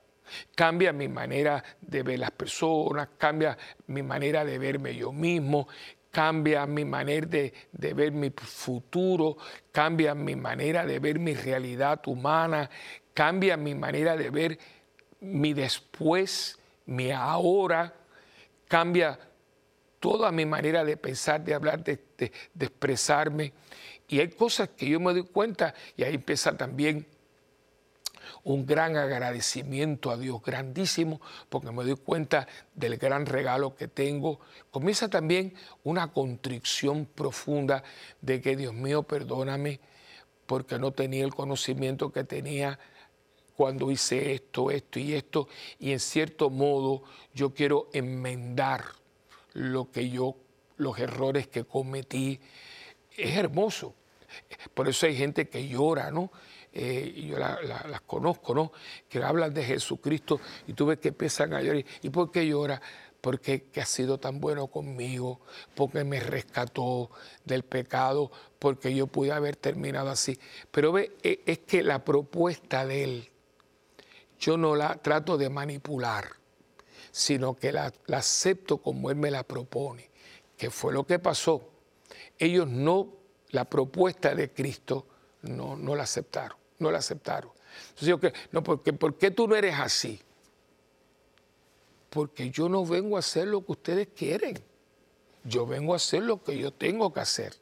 Cambia mi manera de ver las personas, cambia mi manera de verme yo mismo, cambia mi manera de, de, ver mi futuro, cambia mi manera de ver mi realidad humana, cambia mi manera de ver mi después, mi ahora, cambia toda mi manera de pensar, de hablar, de, expresarme. Y hay cosas que yo me doy cuenta y ahí empieza también un gran agradecimiento a Dios, grandísimo, porque me doy cuenta del gran regalo que tengo. Comienza también una contrición profunda de que Dios mío, perdóname, porque no tenía el conocimiento que tenía cuando hice esto, esto y esto, y en cierto modo yo quiero enmendar lo que yo, los errores que cometí. Es hermoso. Por eso hay gente que llora, ¿no? Eh, yo las conozco, ¿no? Que hablan de Jesucristo y tú ves que empiezan a llorar. ¿Y por qué llora? Porque que ha sido tan bueno conmigo, porque me rescató del pecado, porque yo pude haber terminado así. Pero ve, e, es que la propuesta de él, yo no la trato de manipular, sino que la, acepto como él me la propone, que fue lo que pasó. Ellos no, la propuesta de Cristo, no, no la aceptaron no la aceptaron. Entonces yo que, no, porque, ¿por qué tú no eres así? Porque yo no vengo a hacer lo que ustedes quieren. Yo vengo a hacer lo que yo tengo que hacer.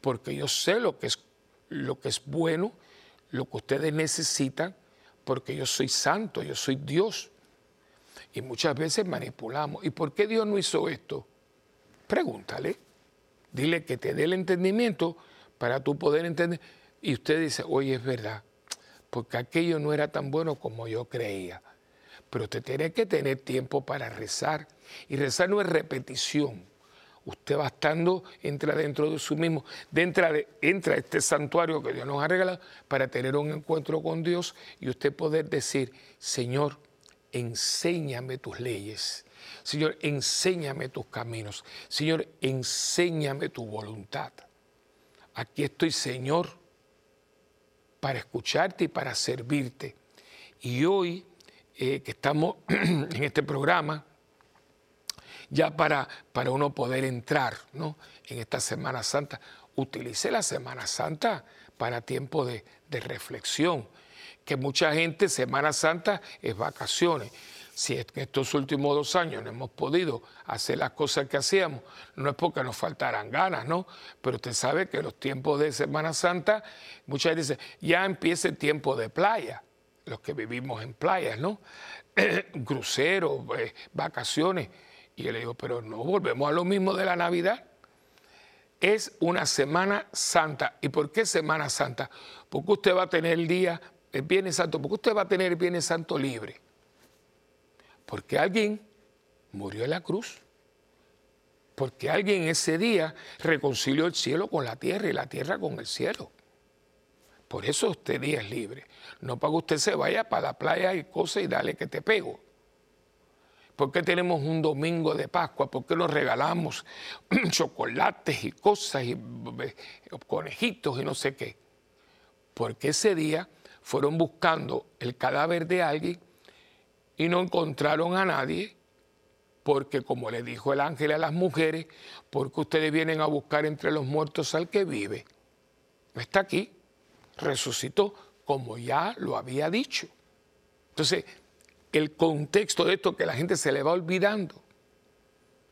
Porque yo sé lo que es, lo que es bueno, lo que ustedes necesitan, porque yo soy santo, yo soy Dios. Y muchas veces manipulamos. ¿Y por qué Dios no hizo esto? Pregúntale. Dile que te dé el entendimiento para tú poder entender. Y usted dice, oye, es verdad, porque aquello no era tan bueno como yo creía. Pero usted tiene que tener tiempo para rezar. Y rezar no es repetición. Usted va estando, entra dentro de su mismo, entra, entra a este santuario que Dios nos ha regalado para tener un encuentro con Dios y usted poder decir, Señor, enséñame tus leyes. Señor, enséñame tus caminos. Señor, enséñame tu voluntad. Aquí estoy, Señor, para escucharte y para servirte. Y hoy eh, que estamos en este programa, ya para, para uno poder entrar ¿no? en esta Semana Santa, utilice la Semana Santa para tiempo de, de reflexión, que mucha gente Semana Santa es vacaciones si en estos últimos dos años no hemos podido hacer las cosas que hacíamos, no es porque nos faltaran ganas, ¿no? Pero usted sabe que los tiempos de Semana Santa, muchas veces dicen, ya empieza el tiempo de playa, los que vivimos en playas, ¿no? Cruceros, eh, vacaciones. Y yo le digo, pero no, volvemos a lo mismo de la Navidad. Es una Semana Santa. ¿Y por qué Semana Santa? Porque usted va a tener el día, el Viernes Santo, porque usted va a tener el Viernes Santo libre porque alguien murió en la cruz. Porque alguien ese día reconcilió el cielo con la tierra y la tierra con el cielo. Por eso este día es libre. No para que usted se vaya para la playa y cosas y dale que te pego. ¿Por qué tenemos un domingo de Pascua? ¿Por qué nos regalamos chocolates y cosas y eh, conejitos y no sé qué? Porque ese día fueron buscando el cadáver de alguien y no encontraron a nadie, porque como le dijo el ángel a las mujeres, porque ustedes vienen a buscar entre los muertos al que vive. No está aquí, resucitó, como ya lo había dicho. Entonces, el contexto de esto que la gente se le va olvidando,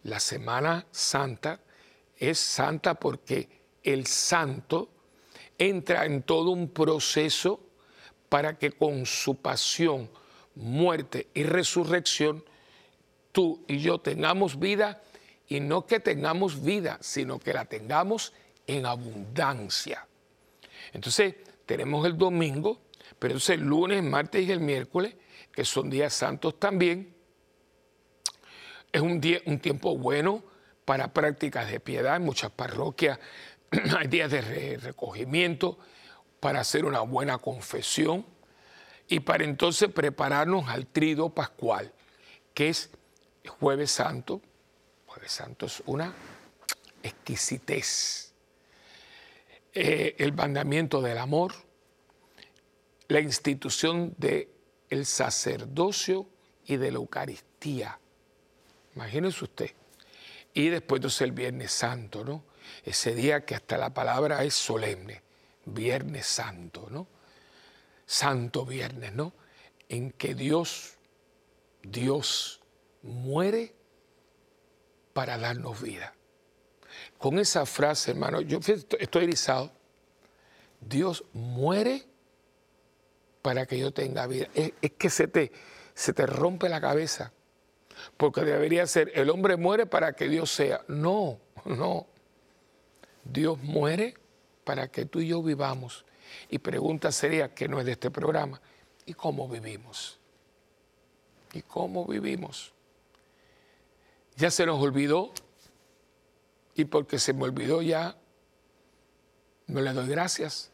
la Semana Santa es santa porque el santo entra en todo un proceso para que con su pasión, muerte y resurrección, tú y yo tengamos vida y no que tengamos vida, sino que la tengamos en abundancia. Entonces, tenemos el domingo, pero entonces el lunes, martes y el miércoles, que son días santos también, es un, día, un tiempo bueno para prácticas de piedad. En muchas parroquias hay días de recogimiento para hacer una buena confesión y para entonces prepararnos al trido pascual, que es jueves santo. Jueves santo es una exquisitez. Eh, el mandamiento del amor, la institución del el sacerdocio y de la Eucaristía. Imagínese usted. Y después entonces el Viernes Santo, ¿no? Ese día que hasta la palabra es solemne, Viernes Santo, ¿no? Santo Viernes, ¿no? En que Dios, Dios muere para darnos vida. Con esa frase, hermano, yo estoy erizado. Dios muere para que yo tenga vida. Es, que se te, se te rompe la cabeza. Porque debería ser, el hombre muere para que Dios sea. No, no. Dios muere para que tú y yo vivamos Y pregunta sería, que no es de este programa, ¿y cómo vivimos? ¿Y cómo vivimos? Ya se nos olvidó y porque se me olvidó ya, no le doy gracias.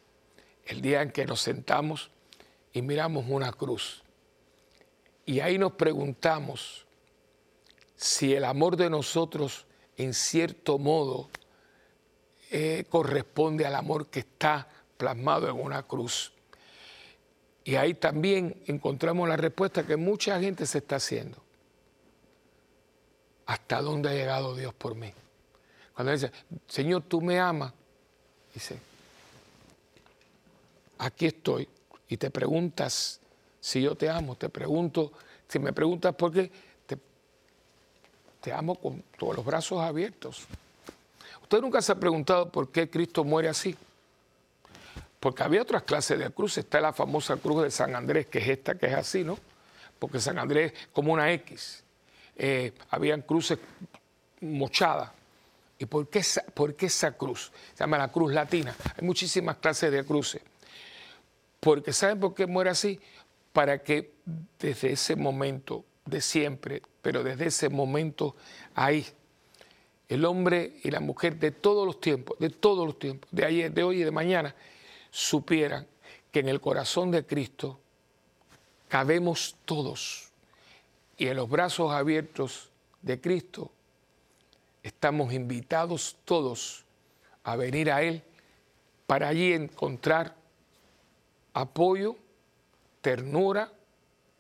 El día en que nos sentamos y miramos una cruz. Y ahí nos preguntamos si el amor de nosotros en cierto modo eh, corresponde al amor que está plasmado en una cruz. Y ahí también encontramos la respuesta que mucha gente se está haciendo. ¿Hasta dónde ha llegado Dios por mí? Cuando dice, Señor, tú me amas, dice, aquí estoy. Y te preguntas si yo te amo, te pregunto, si me preguntas por qué, te, te amo con todos los brazos abiertos. Usted nunca se ha preguntado por qué Cristo muere así. Porque había otras clases de cruz. Está la famosa cruz de San Andrés, que es esta, que es así, ¿no? Porque San Andrés es como una X. Eh, habían cruces mochadas. ¿Y por qué, esa, por qué esa cruz? Se llama la cruz latina. Hay muchísimas clases de cruces. Porque ¿saben por qué muere así? Para que desde ese momento, de siempre, pero desde ese momento ahí, el hombre y la mujer de todos los tiempos, de todos los tiempos, de ayer, de hoy y de mañana, supieran que en el corazón de Cristo cabemos todos. Y en los brazos abiertos de Cristo estamos invitados todos a venir a Él para allí encontrar apoyo, ternura,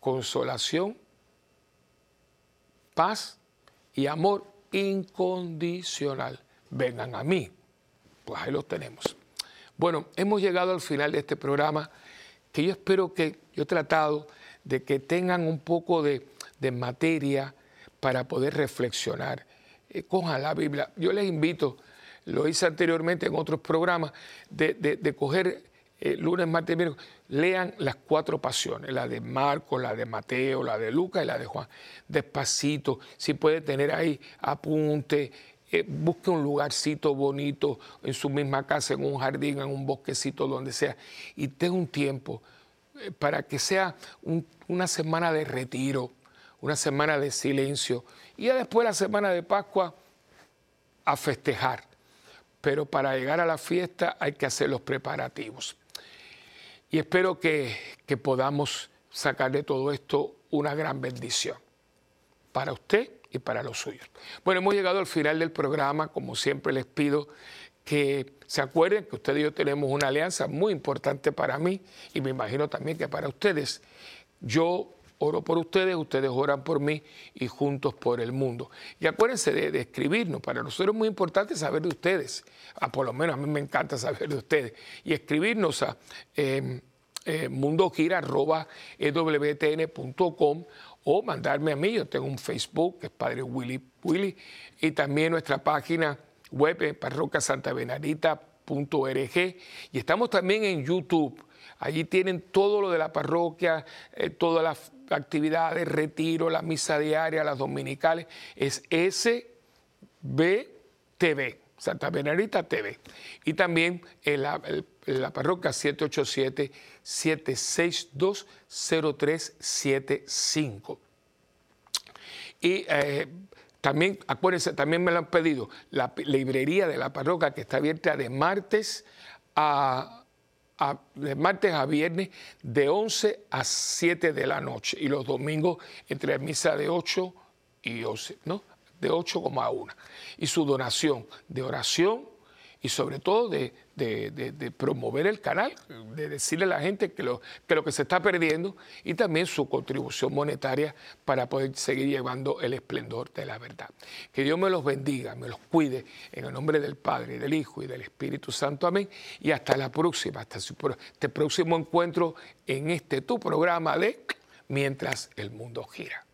consolación, paz y amor incondicional. Vengan a mí. Pues ahí los tenemos. Bueno, hemos llegado al final de este programa que yo espero que yo he tratado de que tengan un poco de, materia para poder reflexionar. Eh, cojan la Biblia. Yo les invito, lo hice anteriormente en otros programas, de, de coger eh, lunes, martes, miércoles, lean las cuatro pasiones, la de Marcos, la de Mateo, la de Lucas y la de Juan. Despacito, si puede tener ahí apunte, eh, busque un lugarcito bonito en su misma casa, en un jardín, en un bosquecito, donde sea, y tenga un tiempo eh, para que sea una semana de retiro, una semana de silencio, y ya después la semana de Pascua a festejar. Pero para llegar a la fiesta hay que hacer los preparativos. Y espero que, podamos sacar de todo esto una gran bendición para usted y para los suyos. Bueno, hemos llegado al final del programa. Como siempre les pido que se acuerden que ustedes y yo tenemos una alianza muy importante para mí y me imagino también que para ustedes. Yo oro por ustedes, ustedes oran por mí y juntos por el mundo. Y acuérdense de, escribirnos, para nosotros es muy importante saber de ustedes, ah, por lo menos a mí me encanta saber de ustedes, y escribirnos a eh, eh, mundogira.ewtn.com o mandarme a mí, yo tengo un Facebook que es Padre Willy Willy, y también nuestra página web es parrocasantabenarita.org y estamos también en YouTube. Allí tienen todo lo de la parroquia, eh, todas las actividades, retiro, la misa diaria, las dominicales, es SBTV, Santa Benarita TV. Y también en la, parroquia 787-762-0375. Y eh, también, acuérdense, también me lo han pedido, la librería de la parroquia que está abierta de martes a de martes a viernes de 11 a 7 de la noche y los domingos entre misa de 8 y 11, ¿no? De 8 como a 1. Y su donación de oración y sobre todo de, promover el canal, de decirle a la gente que lo, que lo que se está perdiendo y también su contribución monetaria para poder seguir llevando el esplendor de la verdad. Que Dios me los bendiga, me los cuide en el nombre del Padre, del Hijo y del Espíritu Santo. Amén. Y hasta la próxima, hasta este próximo encuentro en este tu programa de Mientras el mundo gira.